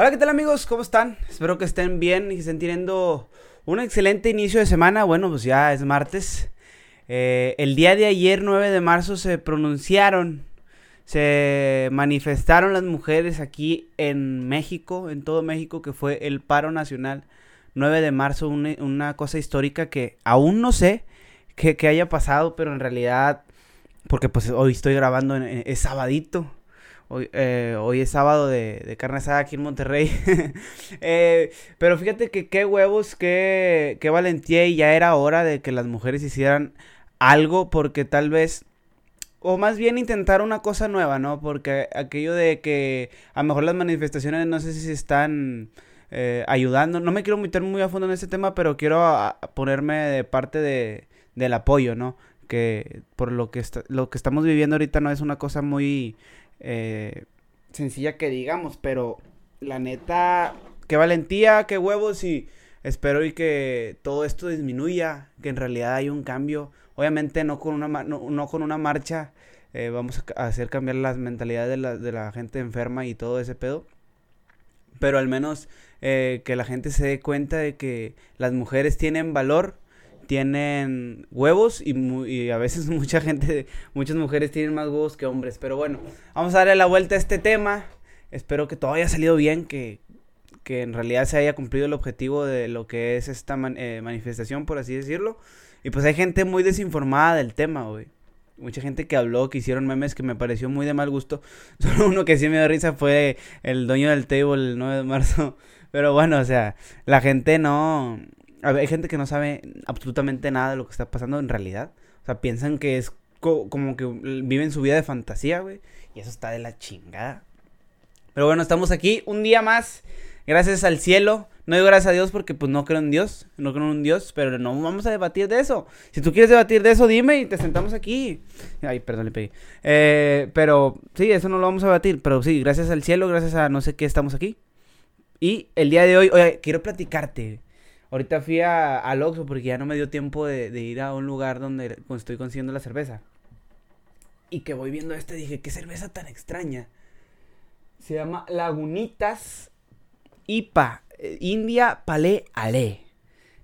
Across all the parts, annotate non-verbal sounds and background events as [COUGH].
Hola, ¿qué tal amigos? ¿Cómo están? Espero que estén bien y estén teniendo un excelente inicio de semana. Bueno, pues ya es martes. Eh, el día de ayer, 9 de marzo, se pronunciaron, se manifestaron las mujeres aquí en México, en todo México, que fue el paro nacional. 9 de marzo, una, cosa histórica que aún no sé qué haya pasado, pero en realidad, porque pues hoy estoy grabando, en, es sabadito, Hoy, eh, hoy es sábado de, de, carne asada aquí en Monterrey. [LAUGHS] Eh, pero fíjate que qué huevos, qué, qué valentía y ya era hora de que las mujeres hicieran algo porque tal vez... O más bien intentar una cosa nueva, ¿no? Porque aquello de que a lo mejor las manifestaciones no sé si se están eh, ayudando. No me quiero meter muy a fondo en este tema, pero quiero ponerme de parte de, del apoyo, ¿no? Que por lo que, lo que estamos viviendo ahorita no es una cosa muy eh, sencilla que digamos, pero la neta, qué valentía, qué huevos y espero y que todo esto disminuya, que en realidad hay un cambio. Obviamente no con una, no, con una marcha eh, vamos a hacer cambiar las mentalidades de la, de la, gente enferma y todo ese pedo. Pero al menos eh, que la gente se dé cuenta de que las mujeres tienen valor tienen huevos y, a veces [LAUGHS] mucha gente, muchas mujeres tienen más huevos que hombres. Pero bueno, vamos a darle la vuelta a este tema. Espero que todo haya salido bien, que, que en realidad se haya cumplido el objetivo de lo que es esta eh, manifestación, por así decirlo. Y pues hay gente muy desinformada del tema, güey. Mucha gente que habló, que hicieron memes que me pareció muy de mal gusto. [LAUGHS] Solo uno que sí me dio risa fue el dueño del table el 9 de marzo. [LAUGHS] Pero bueno, o sea, la gente no, hay gente que no sabe absolutamente nada de lo que está pasando en realidad. O sea, piensan que es como que viven su vida de fantasía, güey. Y eso está de la chingada. Pero bueno, estamos aquí un día más. Gracias al cielo. No digo gracias a Dios porque pues no creo en Dios. No creo en un Dios. Pero no vamos a debatir de eso. Si tú quieres debatir de eso, dime y te sentamos aquí. Ay, perdón, le pegué. Eh, pero sí, eso no lo vamos a debatir. Pero sí, gracias al cielo, gracias a no sé qué estamos aquí. Y el día de hoy, oye, quiero platicarte. Ahorita fui a, al Oxxo porque ya no me dio tiempo de, ir a un lugar donde estoy consiguiendo la cerveza. Y que voy viendo este, dije, qué cerveza tan extraña. Se llama Lagunitas IPA, eh, India Palé Ale.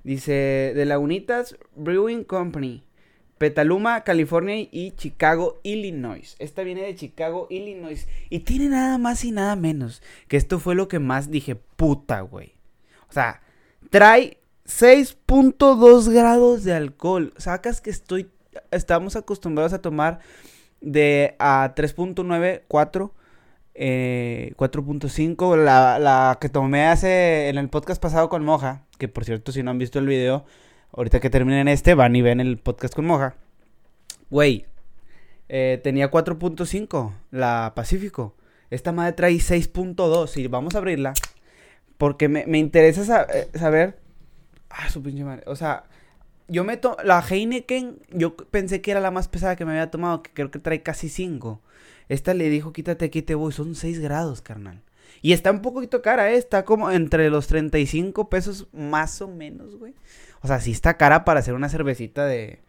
Dice, de Lagunitas Brewing Company. Petaluma, California y Chicago, Illinois. Esta viene de Chicago, Illinois. Y tiene nada más y nada menos. Que esto fue lo que más dije, puta, güey. O sea, Trae 6.2 grados de alcohol. Sacas que estoy. Estamos acostumbrados a tomar de a 3.9, 4. 4.5, la, la, que tomé hace en el podcast pasado con Moja, que por cierto si no han visto el video, ahorita que terminen este, van y ven el podcast con Moja. Güey, eh, tenía 4.5, la Pacífico. Esta madre trae 6.2 y vamos a abrirla. Porque me, interesa eh, saber. Ah, su pinche madre. O sea, yo me tomo. La Heineken, yo pensé que era la más pesada que me había tomado, que creo que trae casi 5. Esta le dijo, quítate aquí te voy. Son 6 grados, carnal. Y está un poquito cara, ¿eh? Está como entre los 35 pesos más o menos, güey. O sea, sí está cara para hacer una cervecita de...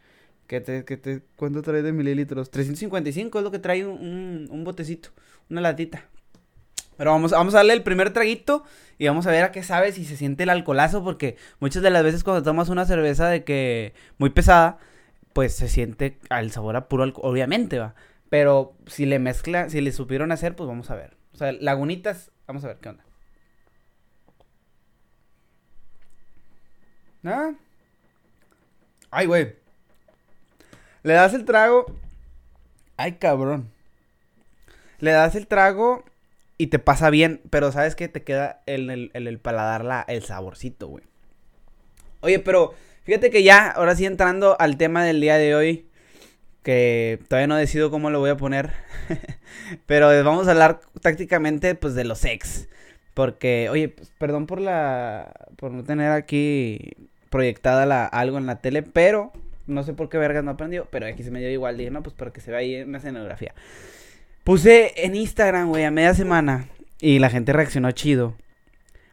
¿Qué te, qué te, ¿Cuánto trae de mililitros? 355 es lo que trae un, un botecito, una latita. Pero vamos, vamos a darle el primer traguito y vamos a ver a qué sabe si se siente el alcoholazo, porque muchas de las veces cuando tomas una cerveza de que muy pesada, pues se siente al sabor a puro alcohol, obviamente va. Pero si le mezcla, si le supieron hacer, pues vamos a ver. O sea, lagunitas, vamos a ver qué onda. ¿Ah? Ay, güey. Le das el trago. Ay, cabrón. Le das el trago y te pasa bien, pero sabes que te queda en el, paladar la, el saborcito, güey. Oye, pero fíjate que ya, ahora sí entrando al tema del día de hoy, que todavía no decido cómo lo voy a poner, [LAUGHS] pero vamos a hablar tácticamente pues de los ex. Porque, oye, pues, perdón por la, por no tener aquí proyectada la, algo en la tele, pero no sé por qué vergas no aprendió, pero aquí se me dio igual, dije, no, pues para que se vea ahí una escenografía. Puse en Instagram, güey, a media semana. Y la gente reaccionó chido.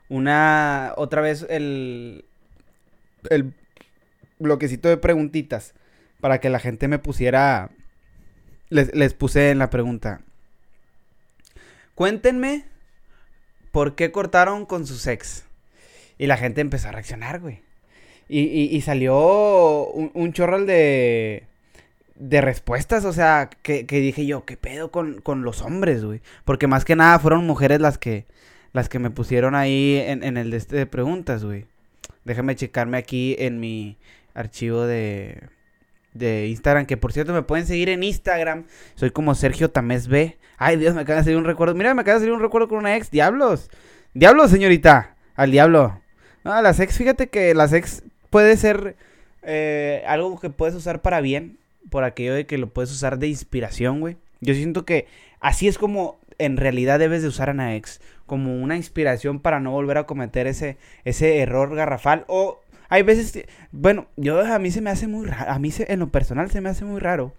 Una. Otra vez el. El bloquecito de preguntitas. Para que la gente me pusiera. Les, les puse en la pregunta. Cuéntenme ¿por qué cortaron con su ex? Y la gente empezó a reaccionar, güey. Y, salió un, un chorral de, de respuestas, o sea, que, dije yo, ¿qué pedo con, los hombres, güey? Porque más que nada fueron mujeres las que, las que me pusieron ahí en, en el de este de preguntas, güey. Déjame checarme aquí en mi archivo de, de Instagram, que por cierto me pueden seguir en Instagram. Soy como Sergio Tamés B. Ay, Dios, me acaba de salir un recuerdo. Mira, me acaba de salir un recuerdo con una ex. Diablos. Diablos, señorita. Al diablo. No, las ex, fíjate que las ex puede ser eh, algo que puedes usar para bien. Por aquello de que lo puedes usar de inspiración, güey. Yo siento que así es como en realidad debes de usar a una ex. Como una inspiración para no volver a cometer ese, ese error garrafal. O hay veces, bueno, yo a mí se me hace muy raro. A mí en lo personal se me hace muy raro.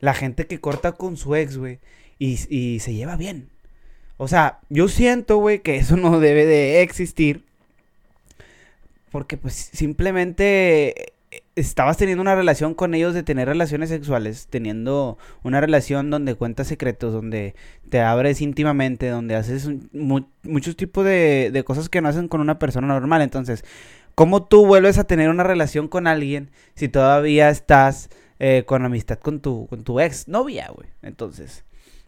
La gente que corta con su ex, güey. Y, y se lleva bien. O sea, yo siento, güey, que eso no debe de existir. Porque pues simplemente estabas teniendo una relación con ellos de tener relaciones sexuales, teniendo una relación donde cuentas secretos, donde te abres íntimamente, donde haces muchos tipos de, cosas que no hacen con una persona normal. Entonces, ¿cómo tú vuelves a tener una relación con alguien si todavía estás eh, con amistad con tu, con tu ex novia, güey? Entonces,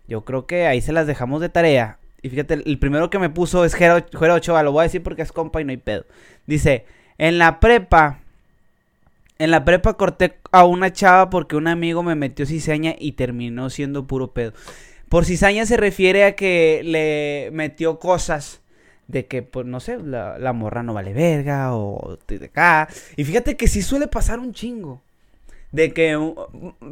yo creo que ahí se las dejamos de tarea. Y fíjate, el primero que me puso es Jero, Ochoa, lo voy a decir porque es compa y no hay pedo. Dice, en la prepa, en la prepa corté a una chava porque un amigo me metió cizaña y terminó siendo puro pedo. Por cizaña se refiere a que le metió cosas de que, pues, no sé, la, morra no vale verga o de acá. Y fíjate que sí suele pasar un chingo. De que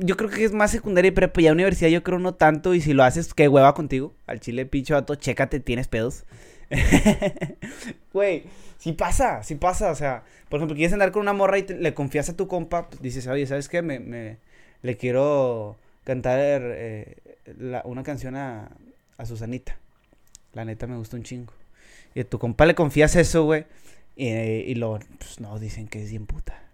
yo creo que es más secundaria y prepa. Ya universidad yo creo no tanto. Y si lo haces, qué hueva contigo. Al chile pincho vato, chécate, tienes pedos. [LAUGHS] Güey, sí pasa, sí pasa. O sea, por ejemplo, quieres andar con una morra y le confías a tu compa. Pues dices, oye, ¿sabes qué? Me, me le quiero cantar eh, una canción a, a Susanita. La neta me gusta un chingo. Y a tu compa le confías eso, güey. Y, y lo, pues no, dicen que es bien puta.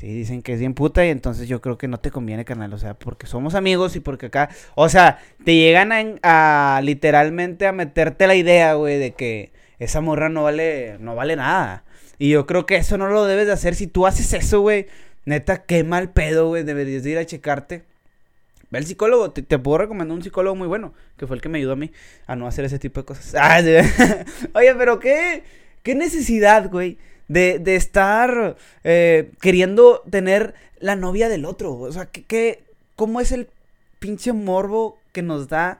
Sí, dicen que es bien puta y entonces yo creo que no te conviene, carnal. O sea, porque somos amigos y porque acá... O sea, te llegan a, literalmente a meterte la idea, güey, de que esa morra no vale, no vale nada. Y yo creo que eso no lo debes de hacer. Si tú haces eso, güey, neta, qué mal pedo, güey. Deberías de ir a checarte. Ve al psicólogo, te, puedo recomendar un psicólogo muy bueno, que fue el que me ayudó a mí a no hacer ese tipo de cosas. [LAUGHS] Ah, [LAUGHS] Oye, pero qué, qué necesidad, güey de, de estar eh, queriendo tener la novia del otro. O sea, ¿qué, cómo es el pinche morbo que nos da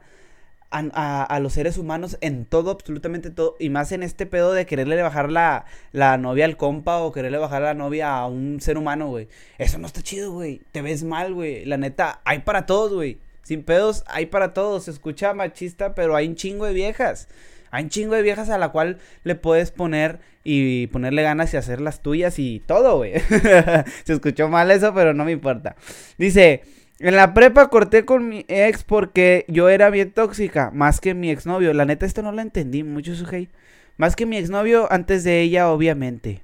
a, a, los seres humanos en todo, absolutamente todo, y más en este pedo de quererle bajar la, la novia al compa o quererle bajar la novia a un ser humano, güey. Eso no está chido, güey. Te ves mal, güey. La neta, hay para todos, güey. Sin pedos, hay para todos. Se escucha machista, pero hay un chingo de viejas. Hay un chingo de viejas a la cual le puedes poner y ponerle ganas y hacer las tuyas y todo, güey. [LAUGHS] Se escuchó mal eso, pero no me importa. Dice, en la prepa corté con mi ex porque yo era bien tóxica, más que mi exnovio. La neta, esto no lo entendí mucho, Sujei. Más que mi exnovio antes de ella, obviamente.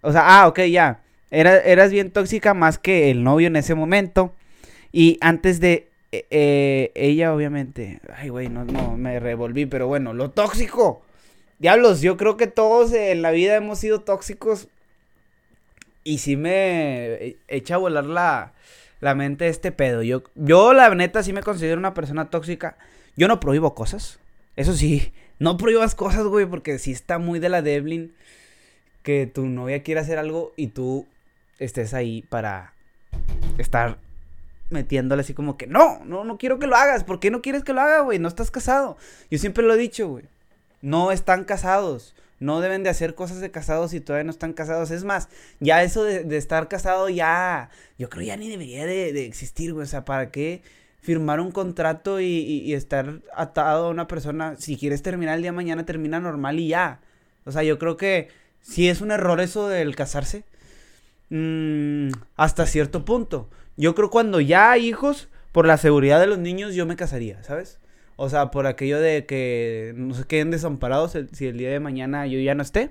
o sea, ah, ok, ya. Era, eras bien tóxica más que el novio en ese momento. Y antes de eh, eh, ella, obviamente. Ay, güey, no, no, me revolví, pero bueno, lo tóxico. Diablos, yo creo que todos en la vida hemos sido tóxicos. Y sí me echa a volar la, la mente este pedo. Yo, yo, la neta, sí me considero una persona tóxica. Yo no prohíbo cosas. Eso sí, no prohíbas cosas, güey, porque sí está muy de la Devlin que tu novia quiera hacer algo y tú estés ahí para estar metiéndole así como que, no, no, no quiero que lo hagas. ¿Por qué no quieres que lo haga, güey? No estás casado. Yo siempre lo he dicho, güey. No están casados. No deben de hacer cosas de casados si todavía no están casados. Es más, ya eso de, estar casado ya, yo creo ya ni debería de, existir, güey. O sea, ¿para qué firmar un contrato y, estar atado a una persona? Si quieres terminar el día de mañana, termina normal y ya. O sea, yo creo que si es un error eso del casarse. Mm, hasta cierto punto. Yo creo cuando ya hay hijos, por la seguridad de los niños, yo me casaría, ¿sabes? O sea, por aquello de que no se queden desamparados si el día de mañana yo ya no esté.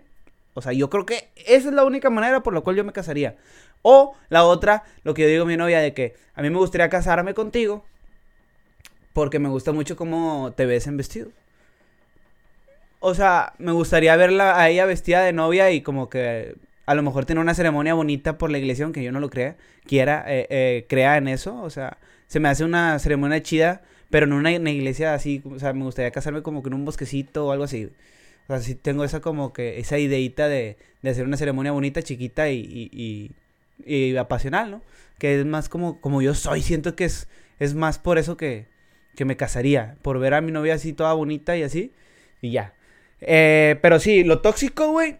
O sea, yo creo que esa es la única manera por la cual yo me casaría. O la otra, lo que yo digo a mi novia, de que a mí me gustaría casarme contigo porque me gusta mucho cómo te ves en vestido. o sea, me gustaría verla a ella vestida de novia y como que a lo mejor tener una ceremonia bonita por la iglesia, aunque yo no lo crea, quiera, eh, eh, crea en eso. O sea, se me hace una ceremonia chida, pero una, una iglesia así, o sea, me gustaría casarme como que en un bosquecito o algo así. O sea, sí tengo esa como que, esa ideita de, de hacer una ceremonia bonita, chiquita y, y, y, apasional, ¿no? Que es más como, como yo soy, siento que es, es más por eso que, que me casaría, por ver a mi novia así toda bonita y así, y ya. Eh, pero sí, lo tóxico, güey,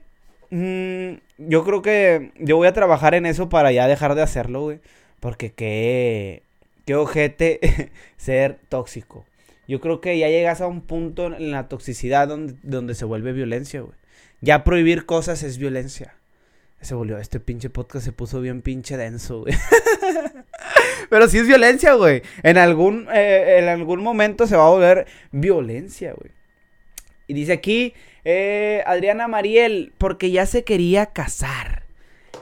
mm, yo creo que yo voy a trabajar en eso para ya dejar de hacerlo, güey, porque qué, qué ojete [LAUGHS] ser tóxico. Yo creo que ya llegas a un punto en la toxicidad donde, donde se vuelve violencia, güey. Ya prohibir cosas es violencia. Se volvió, este pinche podcast se puso bien pinche denso, güey. [LAUGHS] Pero sí es violencia, güey. En algún, eh, en algún momento se va a volver violencia, güey. Y dice aquí, eh, Adriana Mariel, porque ya se quería casar.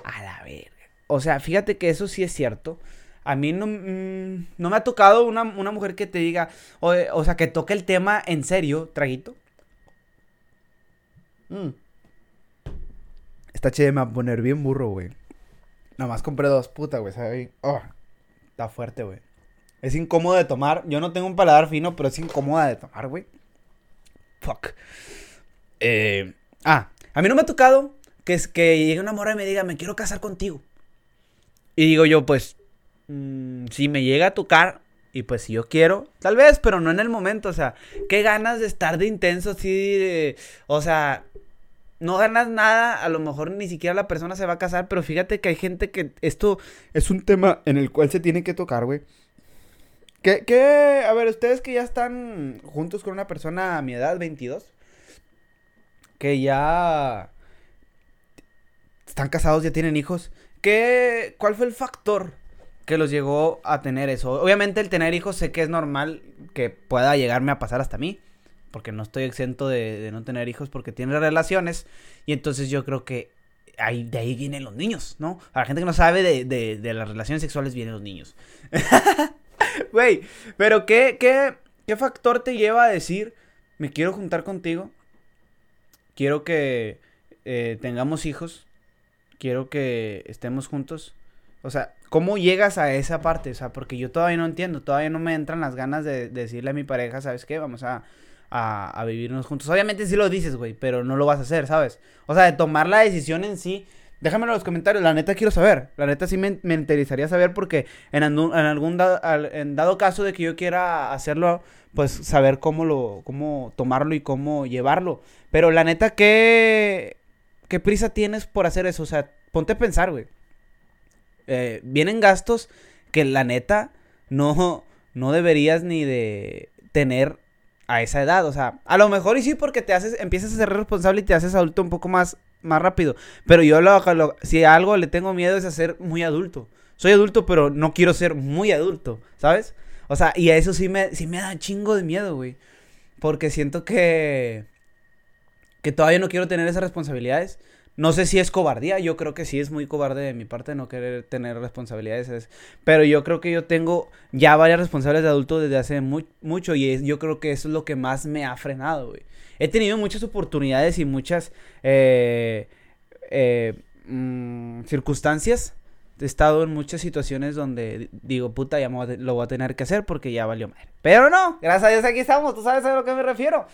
A la verga. O sea, fíjate que eso sí es cierto. A mí no, mm, no me ha tocado una, mujer que te diga, o, sea, que toque el tema en serio, traguito. Mm. Esta che me va a poner bien burro, güey. Nada más compré dos, puta, güey, ¿sabes? Oh, está fuerte, güey. Es incómodo de tomar. Yo no tengo un paladar fino, pero es incómoda de tomar, güey. Fuck. Eh, ah, a mí no me ha tocado que, es, que llegue una morra y me diga, me quiero casar contigo. Y digo yo, pues, Mm, si me llega a tocar, y pues si yo quiero, tal vez, pero no en el momento, o sea, qué ganas de estar de intenso, así, o sea, no ganas nada, a lo mejor ni siquiera la persona se va a casar, pero fíjate que hay gente que esto es un tema en el cual se tiene que tocar, güey. ¿Qué, qué, a ver, ustedes que ya están juntos con una persona a mi edad, 22, que ya están casados, ya tienen hijos, ¿qué, cuál fue el factor que los llegó a tener eso. Obviamente el tener hijos sé que es normal que pueda llegarme a pasar hasta mí, porque no estoy exento de, no tener hijos porque tiene relaciones y entonces yo creo que ahí, de ahí vienen los niños, ¿no? A la gente que no sabe de, las relaciones sexuales vienen los niños. [LAUGHS] [LAUGHS] Güey, pero ¿qué, qué, ¿qué factor te lleva a decir, me quiero juntar contigo? Quiero que eh, tengamos hijos. Quiero que estemos juntos. O sea, ¿cómo llegas a esa parte? O sea, porque yo todavía no entiendo, todavía no me entran las ganas de, decirle a mi pareja, ¿sabes qué? Vamos a, a, vivirnos juntos. Obviamente sí lo dices, güey, pero no lo vas a hacer, ¿sabes? O sea, de tomar la decisión en sí. Déjamelo en los comentarios, la neta quiero saber. La neta sí me, me interesaría saber porque en, en algún dado, en dado caso de que yo quiera hacerlo, pues saber cómo lo, cómo tomarlo y cómo llevarlo. Pero la neta, ¿qué, qué prisa tienes por hacer eso? O sea, ponte a pensar, güey. Eh, vienen gastos que la neta no, no deberías ni de tener a esa edad. O sea, a lo mejor y sí porque te haces, empiezas a ser responsable y te haces adulto un poco más, más rápido. Pero yo lo, si a algo le tengo miedo es a ser muy adulto. Soy adulto, pero no quiero ser muy adulto, ¿sabes? O sea, y a eso sí me, sí me da chingo de miedo, güey. Porque siento que... Que todavía no quiero tener esas responsabilidades. No sé si es cobardía, yo creo que sí es muy cobarde de mi parte no querer tener responsabilidades, pero yo creo que yo tengo ya varias responsabilidades de adulto desde hace mucho y yo creo que eso es lo que más me ha frenado. He tenido muchas oportunidades y muchas eh, eh, mm, circunstancias. He estado en muchas situaciones donde digo, puta, ya lo voy a tener que hacer porque ya valió madre. Pero no, gracias a Dios aquí estamos, tú sabes a lo que me refiero.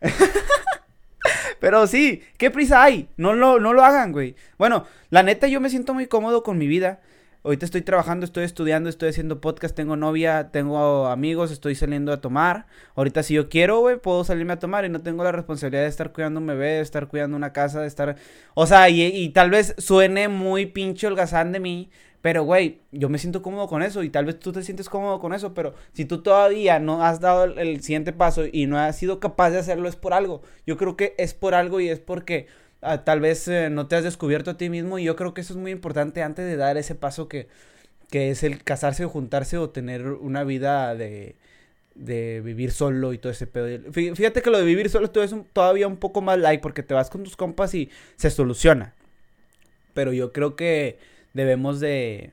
[LAUGHS] [LAUGHS] Pero sí, ¿qué prisa hay? No lo, no lo hagan, güey. Bueno, la neta yo me siento muy cómodo con mi vida. Ahorita estoy trabajando, estoy estudiando, estoy haciendo podcast, tengo novia, tengo amigos, estoy saliendo a tomar. Ahorita si yo quiero, güey, puedo salirme a tomar y no tengo la responsabilidad de estar cuidando un bebé, de estar cuidando una casa, de estar... O sea, y, y tal vez suene muy pinche holgazán de mí, pero, güey, yo me siento cómodo con eso y tal vez tú te sientes cómodo con eso, pero si tú todavía no has dado el, siguiente paso y no has sido capaz de hacerlo, es por algo. Yo creo que es por algo y es porque ah, tal vez eh, no te has descubierto a ti mismo y yo creo que eso es muy importante antes de dar ese paso que, que es el casarse o juntarse o tener una vida de, de vivir solo y todo ese pedo. Fíjate que lo de vivir solo es todavía un poco más light porque te vas con tus compas y se soluciona. Pero yo creo que debemos de,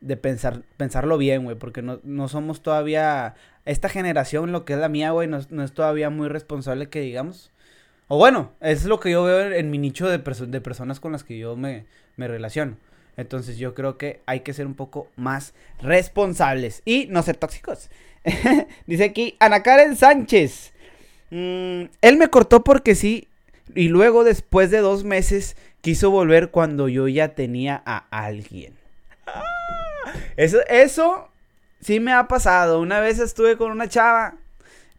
de pensar, pensarlo bien, güey, porque no, no, somos todavía, esta generación, lo que es la mía, güey, no, no, es todavía muy responsable que digamos. O bueno, es lo que yo veo en, mi nicho de, de personas con las que yo me, me relaciono. Entonces yo creo que hay que ser un poco más responsables y no ser tóxicos. [LAUGHS] Dice aquí Ana Karen Sánchez. Mm, él me cortó porque sí y luego después de dos meses quiso volver cuando yo ya tenía a alguien. Eso, eso sí me ha pasado. Una vez estuve con una chava,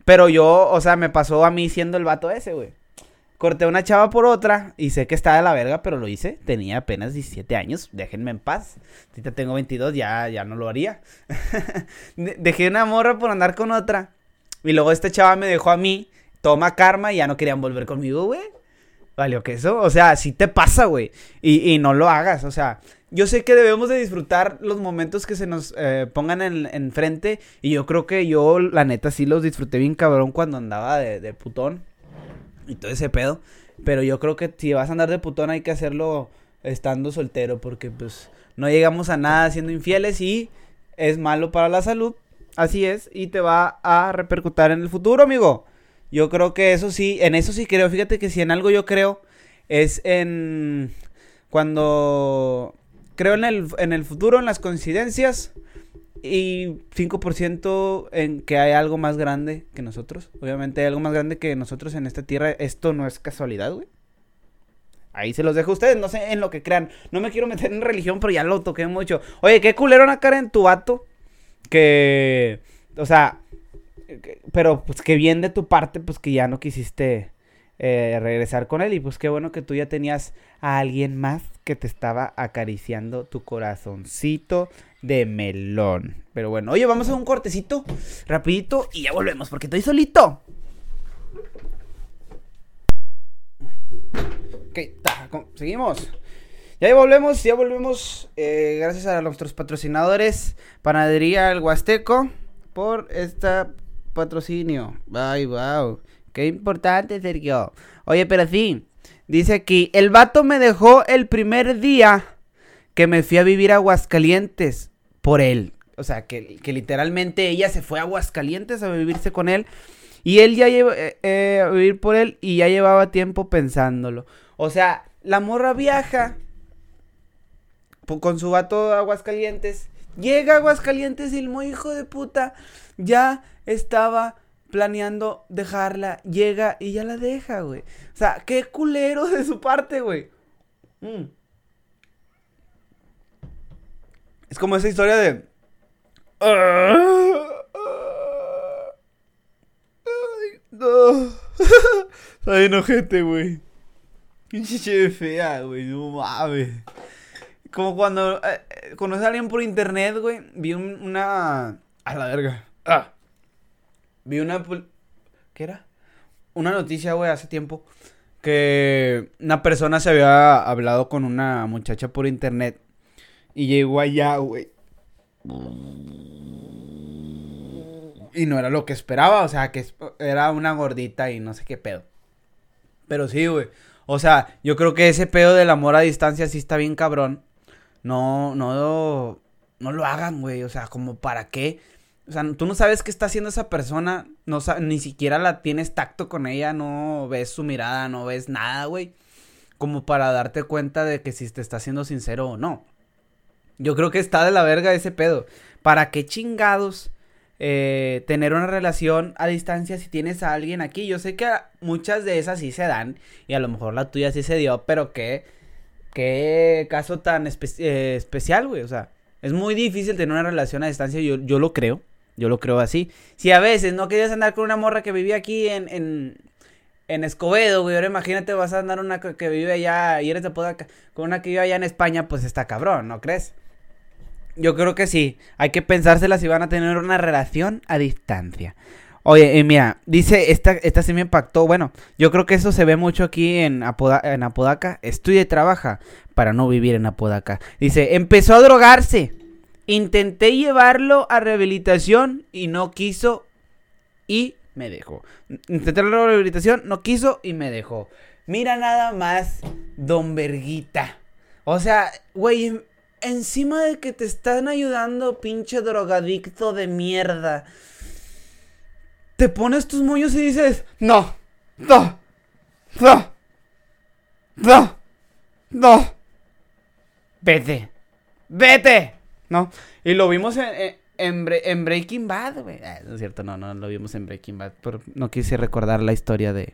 pero yo, o sea, me pasó a mí siendo el vato ese, güey. Corté una chava por otra y sé que está de la verga, pero lo hice. Tenía apenas 17 años, déjenme en paz. Ahorita tengo 22, ya, ya no lo haría. [LAUGHS] Dejé una morra por andar con otra. Y luego esta chava me dejó a mí, toma karma y ya no querían volver conmigo, güey. Vale, que eso, o sea, sí te pasa, güey. Y, y, no lo hagas, o sea, yo sé que debemos de disfrutar los momentos que se nos eh, pongan en, frente. Y yo creo que yo, la neta, sí los disfruté bien cabrón cuando andaba de, de putón. Y todo ese pedo. Pero yo creo que si vas a andar de putón hay que hacerlo estando soltero. Porque pues no llegamos a nada siendo infieles y es malo para la salud. Así es. Y te va a repercutir en el futuro, amigo. Yo creo que eso sí, en eso sí creo. Fíjate que si en algo yo creo es en cuando creo en el, en el futuro, en las coincidencias y 5% en que hay algo más grande que nosotros. Obviamente hay algo más grande que nosotros en esta tierra. Esto no es casualidad, güey. Ahí se los dejo a ustedes, no sé en lo que crean. No me quiero meter en religión, pero ya lo toqué mucho. Oye, qué culero una cara en tu vato. Que, o sea, pero pues que bien de tu parte, pues que ya no quisiste eh, regresar con él. Y pues qué bueno que tú ya tenías a alguien más que te estaba acariciando tu corazoncito de melón. Pero bueno, oye, vamos a un cortecito rapidito y ya volvemos porque estoy solito. Ok, seguimos. Ya volvemos, ya volvemos. Eh, gracias a nuestros patrocinadores, Panadería El Huasteco, por este patrocinio. Bye, wow. Qué importante, Sergio. Oye, pero sí. Dice aquí, el vato me dejó el primer día que me fui a vivir a Aguascalientes por él. O sea, que, literalmente ella se fue a Aguascalientes a vivirse con él. Y él ya lleva eh, eh, a vivir por él y ya llevaba tiempo pensándolo. O sea, la morra viaja con su vato a Aguascalientes. Llega a Aguascalientes y el muy hijo de puta ya estaba planeando dejarla, llega y ya la deja, güey. O sea, qué culero de su parte, güey. Mm. Es como esa historia de... Ay, no. [LAUGHS] Ay, enojete, güey. Pinche fea, güey. No mames. Como cuando eh, eh, conoces a alguien por internet, güey. Vi una... A la verga. Ah. Vi una... ¿Qué era? Una noticia, güey, hace tiempo. Que una persona se había hablado con una muchacha por internet. Y llegó allá, güey. Y no era lo que esperaba, o sea, que era una gordita y no sé qué pedo. Pero sí, güey. O sea, yo creo que ese pedo del amor a distancia sí está bien cabrón. No, no, no lo hagan, güey. O sea, como para qué. O sea, tú no sabes qué está haciendo esa persona, no ni siquiera la tienes tacto con ella, no ves su mirada, no ves nada, güey. Como para darte cuenta de que si te está siendo sincero o no. Yo creo que está de la verga ese pedo. ¿Para qué chingados eh, tener una relación a distancia si tienes a alguien aquí? Yo sé que muchas de esas sí se dan y a lo mejor la tuya sí se dio, pero qué, qué caso tan eh, especial, güey. O sea, es muy difícil tener una relación a distancia, yo, yo lo creo. Yo lo creo así. Si a veces no querías andar con una morra que vivía aquí en, en, en Escobedo, güey, ahora imagínate vas a andar una que, vive allá y eres de Podaca, con una que vive allá en España, pues está cabrón, ¿no crees? Yo creo que sí. Hay que pensársela si van a tener una relación a distancia. Oye, mira, dice, esta, esta sí me impactó. Bueno, yo creo que eso se ve mucho aquí en, en Apodaca. Estudia y trabaja para no vivir en Apodaca. Dice, empezó a drogarse. Intenté llevarlo a rehabilitación y no quiso y me dejó. Intenté la rehabilitación, no quiso y me dejó. Mira nada más, don Verguita. O sea, güey, encima de que te están ayudando, pinche drogadicto de mierda. Te pones tus moños y dices, no, no, No. No. No. Vete. Vete. ¿No? Y lo vimos en, en, Breaking Bad, güey. Ah, no es cierto, no, no lo vimos en Breaking Bad. Pero no quise recordar la historia de,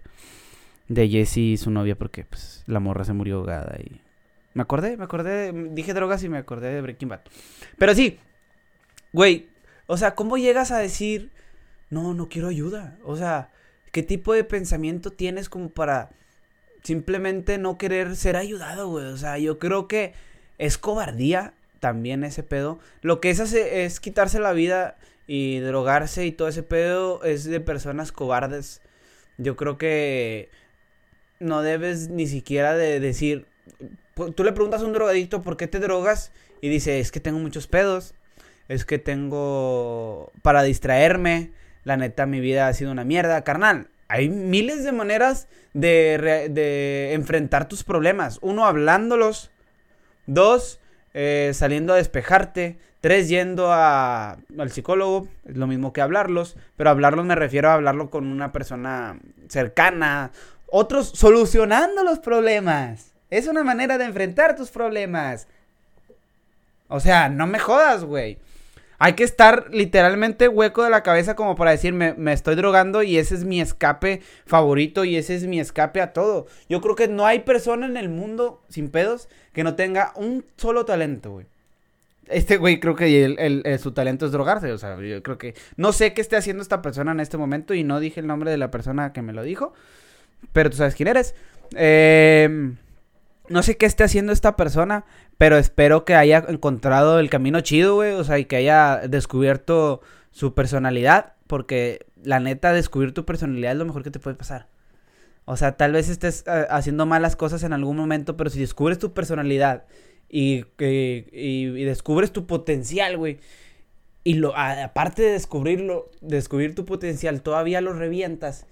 de Jesse y su novia porque pues, la morra se murió ahogada y... Me acordé, me acordé, dije drogas y me acordé de Breaking Bad. Pero sí, güey, o sea, ¿cómo llegas a decir, no, no quiero ayuda? O sea, ¿qué tipo de pensamiento tienes como para simplemente no querer ser ayudado, güey? O sea, yo creo que es cobardía también ese pedo. Lo que es hace, es quitarse la vida y drogarse y todo ese pedo es de personas cobardes. Yo creo que no debes ni siquiera de decir, tú le preguntas a un drogadicto por qué te drogas y dice, es que tengo muchos pedos, es que tengo para distraerme, la neta mi vida ha sido una mierda, carnal. Hay miles de maneras de, de enfrentar tus problemas. Uno, hablándolos. Dos, eh, saliendo a despejarte. Tres, yendo al psicólogo, es lo mismo que hablarlos, pero hablarlos me refiero a hablarlo con una persona cercana. Otros, solucionando los problemas. Es una manera de enfrentar tus problemas. O sea, no me jodas, güey. Hay que estar literalmente hueco de la cabeza como para decir, me, me, estoy drogando y ese es mi escape favorito y ese es mi escape a todo. Yo creo que no hay persona en el mundo sin pedos que no tenga un solo talento, güey. Este güey creo que el, su talento es drogarse, o sea, yo creo que... No sé qué esté haciendo esta persona en este momento y no dije el nombre de la persona que me lo dijo, pero tú sabes quién eres. Eh, no sé qué esté haciendo esta persona, pero espero que haya encontrado el camino chido, güey. O sea, y que haya descubierto su personalidad. Porque la neta, descubrir tu personalidad es lo mejor que te puede pasar. O sea, tal vez estés eh, haciendo malas cosas en algún momento, pero si descubres tu personalidad y, y, descubres tu potencial, güey. Y lo, aparte de descubrirlo, descubrir tu potencial, todavía lo revientas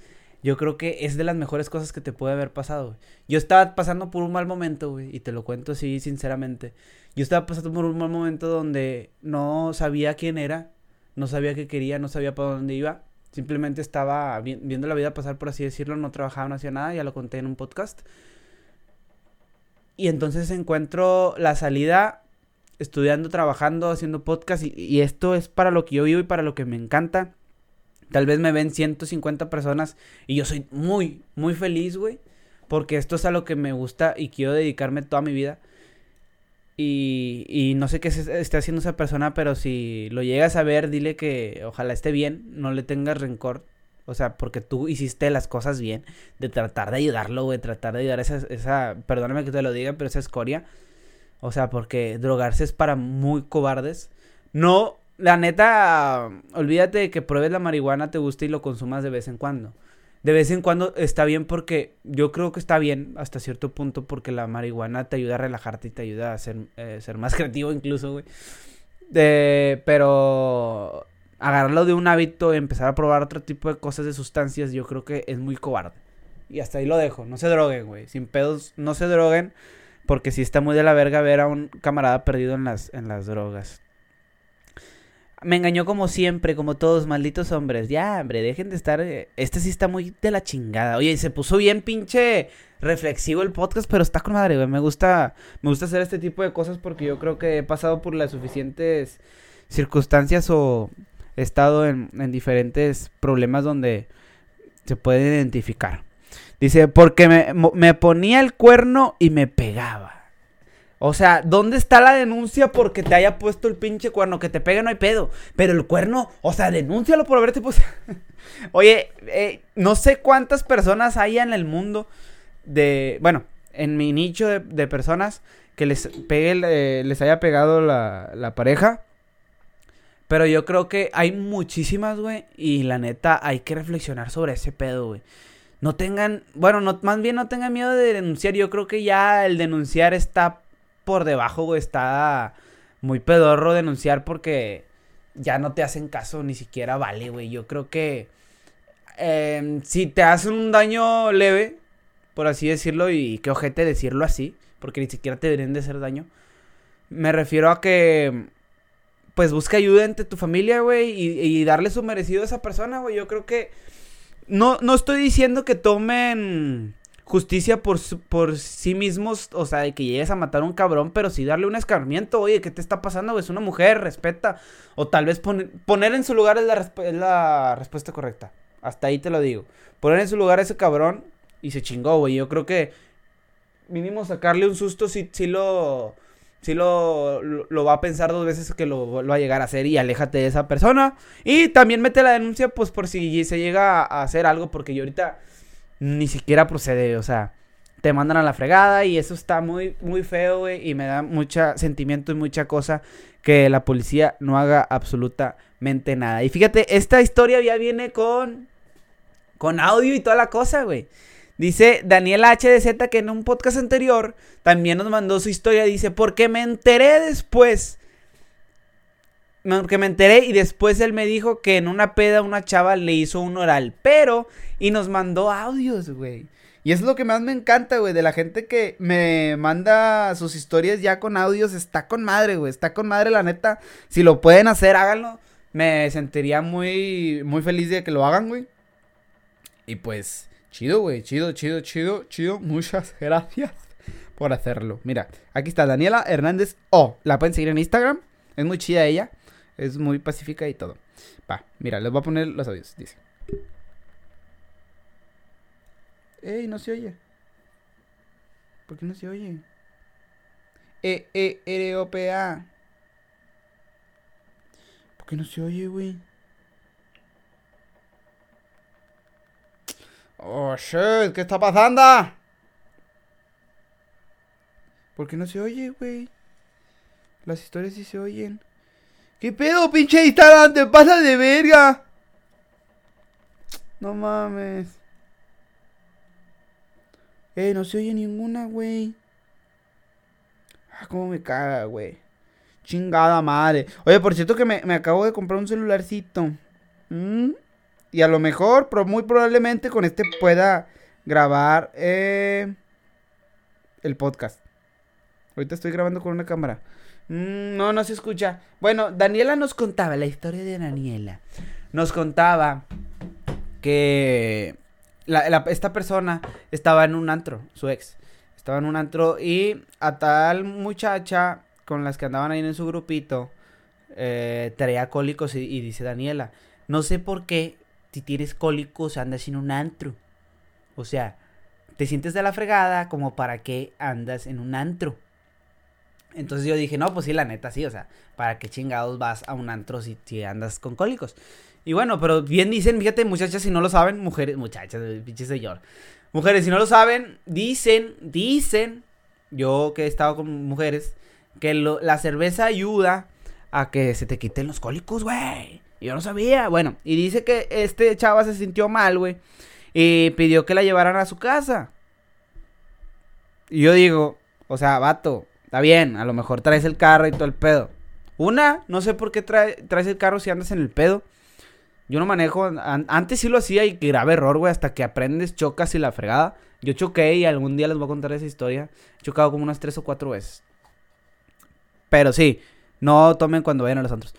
yo creo que es de las mejores cosas que te puede haber pasado. Yo estaba pasando por un mal momento, güey, y te lo cuento así sinceramente. Yo estaba pasando por un mal momento donde no sabía quién era, no sabía qué quería, no sabía para dónde iba. Simplemente estaba viendo la vida pasar, por así decirlo, no trabajaba, no hacía nada, ya lo conté en un podcast. Y entonces encuentro la salida estudiando, trabajando, haciendo podcast, y, y esto es para lo que yo vivo y para lo que me encanta Tal vez me ven 150 personas y yo soy muy, muy feliz, güey. Porque esto es a lo que me gusta y quiero dedicarme toda mi vida. Y, y no sé qué esté haciendo esa persona, pero si lo llegas a ver, dile que ojalá esté bien, no le tengas rencor. O sea, porque tú hiciste las cosas bien, de tratar de ayudarlo, güey, tratar de ayudar esa, esa, perdóname que te lo diga, pero esa escoria. O sea, porque drogarse es para muy cobardes. No la neta, olvídate de que pruebes la marihuana, te guste y lo consumas de vez en cuando. De vez en cuando está bien porque yo creo que está bien hasta cierto punto porque la marihuana te ayuda a relajarte y te ayuda a ser, eh, ser más [LAUGHS] creativo incluso, güey. pero agarrarlo de un hábito, empezar a probar otro tipo de cosas de sustancias, yo creo que es muy cobarde. Y hasta ahí lo dejo. No se droguen, güey. Sin pedos, no se droguen. Porque sí está muy de la verga ver a un camarada perdido en las, en las drogas. Me engañó como siempre, como todos, malditos hombres. Ya, hombre, dejen de estar. Eh, este sí está muy de la chingada. Oye, se puso bien pinche reflexivo el podcast, pero está con madre, güey. Me gusta, me gusta hacer este tipo de cosas porque yo creo que he pasado por las suficientes circunstancias o he estado en, en diferentes problemas donde se puede identificar. Dice, porque me ponía el cuerno y me pegaba. O sea, ¿dónde está la denuncia porque te haya puesto el pinche cuerno? Que te pegue no hay pedo. Pero el cuerno, o sea, denúncialo por haberte puesto. [LAUGHS] Oye, eh, no sé cuántas personas hay en el mundo de. Bueno, en mi nicho de, personas que les pegue, les haya pegado la, pareja. Pero yo creo que hay muchísimas, güey. Y la neta, hay que reflexionar sobre ese pedo, güey. No tengan, bueno, no, más bien no tengan miedo de denunciar. Yo creo que ya el denunciar está por debajo, güey, está muy pedorro denunciar porque ya no te hacen caso, ni siquiera vale, güey. Yo creo que em, si te hacen un daño leve, por así decirlo, y qué ojete decirlo así, porque ni siquiera te deberían de hacer daño. Me refiero a que, pues busca ayuda entre tu familia, güey, y, y, darle su merecido a esa persona, güey. Yo creo que no, no estoy diciendo que tomen justicia por, por sí mismos, o sea, de que llegues a matar a un cabrón, pero sí darle un escarmiento, oye, ¿qué te está pasando? Es una mujer, respeta. O tal vez poner en su lugar es la, es la respuesta correcta. Hasta ahí te lo digo. Poner en su lugar a ese cabrón y se chingó, güey. Yo creo que mínimo sacarle un susto si, si lo... Si lo, lo, va a pensar dos veces que lo, va a llegar a hacer y aléjate de esa persona. Y también mete la denuncia, pues por si se llega a hacer algo, porque yo ahorita ni siquiera procede, o sea, te mandan a la fregada y eso está muy, muy feo, güey, y me da mucha sentimiento y mucha cosa que la policía no haga absolutamente nada. Y fíjate, esta historia ya viene con, con audio y toda la cosa, güey. Dice Daniela HDZ que en un podcast anterior también nos mandó su historia. Dice, porque me enteré después. Que me enteré y después él me dijo que en una peda una chava le hizo un oral. Pero, y nos mandó audios, güey. Y es lo que más me encanta, güey, de la gente que me manda sus historias ya con audios. Está con madre, güey. Está con madre, la neta. Si lo pueden hacer, háganlo. Me sentiría muy, muy feliz de que lo hagan, güey. Y pues, Chido, güey, chido, chido, chido, chido. Muchas [LAUGHS] gracias por hacerlo. Mira, aquí está Daniela Hernández O. La pueden seguir en Instagram. Es muy chida ella. Es muy pacífica y todo. Va, mira, les voy a poner los audios. Dice. Ey, no se oye. ¿Por qué no se oye? E, E, R, O, P, A. ¿Por qué no se oye, güey? Oh, shit, ¿qué está pasando? ¿Por qué no se oye, güey? Las historias sí se oyen. ¿Qué pedo, pinche Instagram? ¡Te pasa de verga! No mames. Eh, no se oye ninguna, güey. Ah, cómo me caga, güey. Chingada madre. Oye, por cierto que me, acabo de comprar un celularcito. ¿Mm? Y a lo mejor, pero muy probablemente con este pueda grabar eh, el podcast. Ahorita estoy grabando con una cámara. Mm, no, no se escucha. Bueno, Daniela nos contaba la historia de Daniela. Nos contaba que esta persona estaba en un antro, su ex. Estaba en un antro y a tal muchacha con las que andaban ahí en su grupito eh, traía cólicos y dice Daniela, no sé por qué si tienes cólicos, andas en un antro. O sea, te sientes de la fregada como para qué andas en un antro. Entonces yo dije, no, pues sí, la neta, sí, o sea, ¿para qué chingados vas a un antro si, andas con cólicos? Y bueno, pero bien dicen, fíjate, muchachas, si no lo saben, mujeres, muchachas, pinche señor. Mujeres, si no lo saben, dicen, dicen, yo que he estado con mujeres, que la cerveza ayuda a que se te quiten los cólicos, güey. Yo no sabía. Bueno, y dice que este chava se sintió mal, güey. Y pidió que la llevaran a su casa. Y yo digo, o sea, vato, está bien, a lo mejor traes el carro y todo el pedo. Una, no sé por qué traes el carro si andas en el pedo. Yo no manejo, antes sí lo hacía y grave error, güey, hasta que aprendes, chocas y la fregada. Yo choqué y algún día les voy a contar esa historia. He chocado como unas tres o cuatro veces. Pero sí, no tomen cuando vayan a los antros.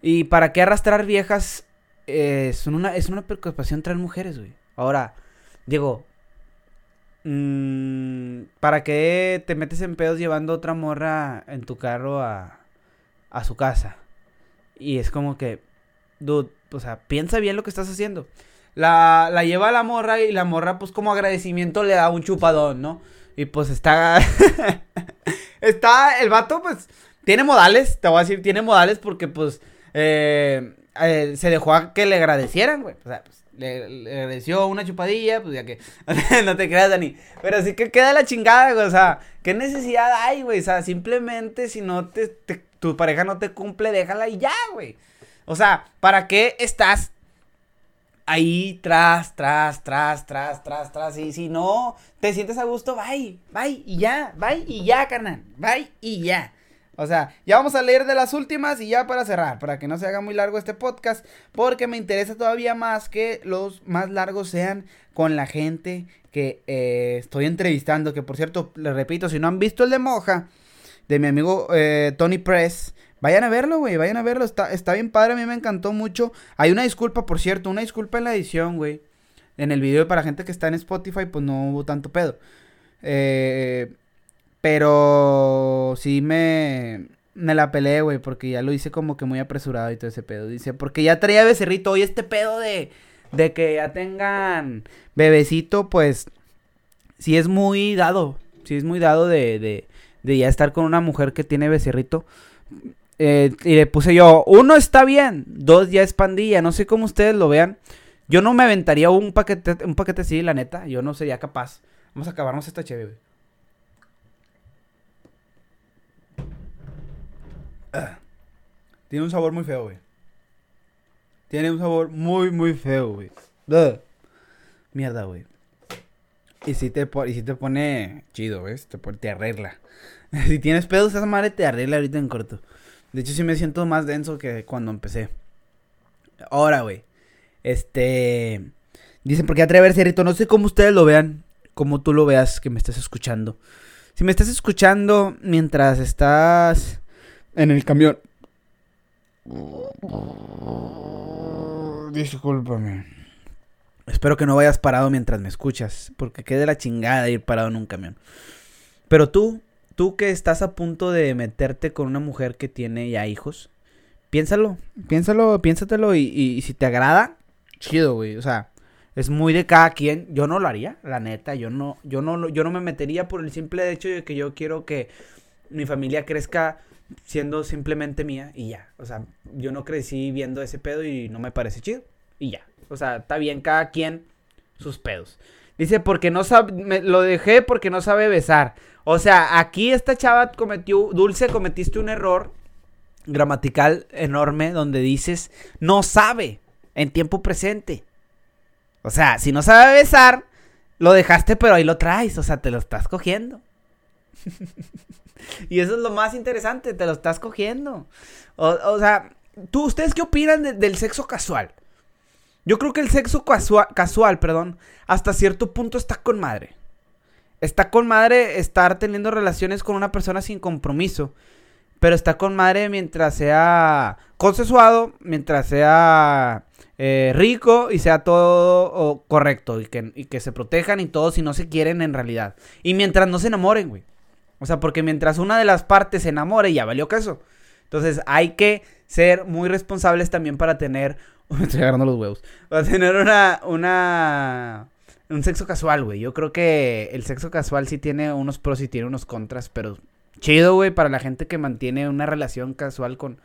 ¿Y para qué arrastrar viejas? Eh, una, es una preocupación traer mujeres, güey. Ahora, digo, mmm, ¿para qué te metes en pedos llevando otra morra en tu carro a, a su casa? Y es como que, dude, o sea, piensa bien lo que estás haciendo. La, la lleva a la morra y la morra, pues como agradecimiento le da un chupadón, ¿no? Y pues está... [LAUGHS] está, el vato, pues, tiene modales, te voy a decir, tiene modales porque, pues eh, eh, se dejó a que le agradecieran, güey. O sea, pues, le, agradeció una chupadilla, pues ya que. [LAUGHS] no te creas, Dani. Pero sí que queda la chingada, güey. O sea, ¿qué necesidad hay, güey? O sea, simplemente si no te, tu pareja no te cumple, déjala y ya, güey. O sea, ¿para qué estás ahí tras, tras, tras, tras, tras, tras? Y si no te sientes a gusto, bye, bye y ya, bye y ya, carnal. Bye y ya. O sea, ya vamos a leer de las últimas y ya para cerrar, para que no se haga muy largo este podcast, porque me interesa todavía más que los más largos sean con la gente que eh, estoy entrevistando, que por cierto, les repito, si no han visto el de Moja, de mi amigo eh, Tony Press, vayan a verlo, güey, vayan a verlo, está, está bien padre, a mí me encantó mucho. Hay una disculpa, por cierto, una disculpa en la edición, güey. En el video para gente que está en Spotify, pues no hubo tanto pedo. Eh, pero sí me, me la peleé, güey, porque ya lo hice como que muy apresurado y todo ese pedo. Dice, porque ya traía becerrito. Y este pedo de, de que ya tengan bebecito, pues sí es muy dado. Sí es muy dado de, de, de ya estar con una mujer que tiene becerrito. Eh, y le puse yo, uno está bien, dos ya es pandilla, no sé cómo ustedes lo vean. Yo no me aventaría un paquete, un paquete así, la neta, yo no sería capaz. Vamos a acabarnos esta chévere, [CLEARS THROAT] Tiene un sabor muy feo, güey. Tiene un sabor muy, muy feo, güey. Mierda, güey. Y si te, y si te pone chido, ¿ves? Te, te arregla. [LAUGHS] si tienes pedos, esa madre te arregla ahorita en corto. De hecho, sí me siento más denso que cuando empecé. Ahora, güey. Este. Dicen, ¿por qué atreverse, Rito? No sé cómo ustedes lo vean. Como tú lo veas que me estás escuchando. Si me estás escuchando mientras estás en el camión. Discúlpame. Espero que no vayas parado mientras me escuchas. Porque quede la chingada ir parado en un camión. Pero tú, tú que estás a punto de meterte con una mujer que tiene ya hijos, piénsalo, piénsalo, piénsatelo y, si te agrada, chido, güey. O sea, es muy de cada quien. Yo no lo haría, la neta. Yo no, yo no, yo no me metería por el simple hecho de que yo quiero que mi familia crezca siendo simplemente mía y ya. O sea, yo no crecí viendo ese pedo y no me parece chido y ya. O sea, está bien cada quien sus pedos. Dice, porque no sabe, lo dejé porque no sabe besar. O sea, aquí esta chava cometió, Dulce, cometiste un error gramatical enorme donde dices, no sabe en tiempo presente. O sea, si no sabe besar, lo dejaste, pero ahí lo traes. O sea, te lo estás cogiendo. [LAUGHS] y eso es lo más interesante, te lo estás cogiendo. O, sea, ¿tú, ¿ustedes qué opinan del sexo casual? Yo creo que el sexo casual, casual, perdón, hasta cierto punto está con madre. Está con madre estar teniendo relaciones con una persona sin compromiso. Pero está con madre mientras sea consensuado, mientras sea eh, rico y sea todo correcto. Y que, y que se protejan y todo si no se quieren en realidad. Y mientras no se enamoren, güey. O sea, porque mientras una de las partes se enamore, ya valió caso. Entonces hay que ser muy responsables también para tener [LAUGHS] estoy agarrando los huevos. Va a tener una, una, un sexo casual, güey. Yo creo que el sexo casual sí tiene unos pros y tiene unos contras, pero chido, güey, para la gente que mantiene una relación casual con,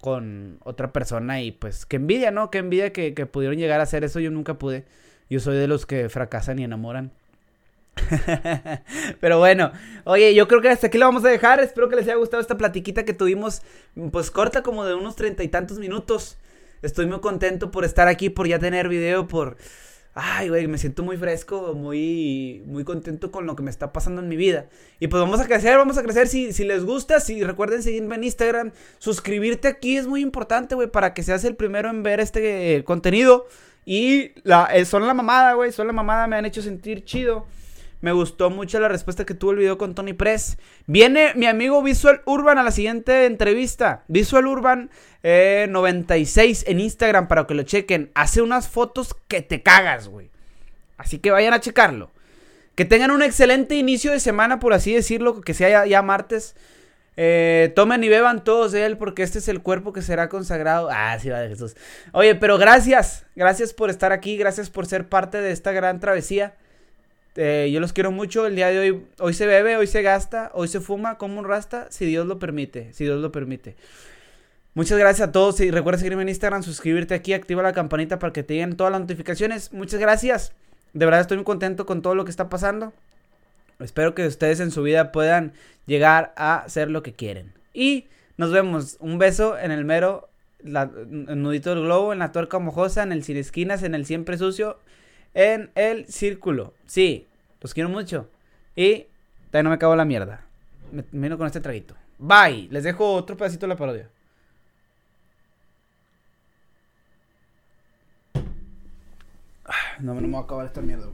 con otra persona y pues qué envidia, ¿no? Qué envidia que, que pudieron llegar a hacer eso. Yo nunca pude. Yo soy de los que fracasan y enamoran. [LAUGHS] Pero bueno, oye, yo creo que hasta aquí lo vamos a dejar. Espero que les haya gustado esta platiquita que tuvimos, pues corta como de unos treinta y tantos minutos. Estoy muy contento por estar aquí, por ya tener video, por... Ay, güey, me siento muy fresco, muy, muy contento con lo que me está pasando en mi vida. Y pues vamos a crecer, vamos a crecer. Si, si les gusta, si recuerden seguirme en Instagram, suscribirte aquí es muy importante, güey, para que seas el primero en ver este contenido. Y la, eh, son la mamada, güey, son la mamada, me han hecho sentir chido. Me gustó mucho la respuesta que tuvo el video con Tony Press. Viene mi amigo Visual Urban a la siguiente entrevista. Visual Urban 96 eh, en Instagram para que lo chequen. Hace unas fotos que te cagas, güey. Así que vayan a checarlo. Que tengan un excelente inicio de semana, por así decirlo, que sea ya, martes. Eh, tomen y beban todos de él porque este es el cuerpo que será consagrado. Ah, sí, va de Jesús. Oye, pero gracias. Gracias por estar aquí. Gracias por ser parte de esta gran travesía. Eh, yo los quiero mucho. El día de hoy, hoy se bebe, hoy se gasta, hoy se fuma como un rasta, si Dios lo permite, si Dios lo permite. Muchas gracias a todos y recuerda seguirme en Instagram, suscribirte aquí, activa la campanita para que te lleguen todas las notificaciones. Muchas gracias. De verdad estoy muy contento con todo lo que está pasando. Espero que ustedes en su vida puedan llegar a ser lo que quieren. Y nos vemos. Un beso en el mero el nudito del globo, en la tuerca mojosa, en el sin esquinas, en el siempre sucio en el círculo. Sí, los quiero mucho. Y todavía no me acabo la mierda. Me vino con este traguito. Bye. Les dejo otro pedacito de la parodia. No, no me voy a acabar esta mierda,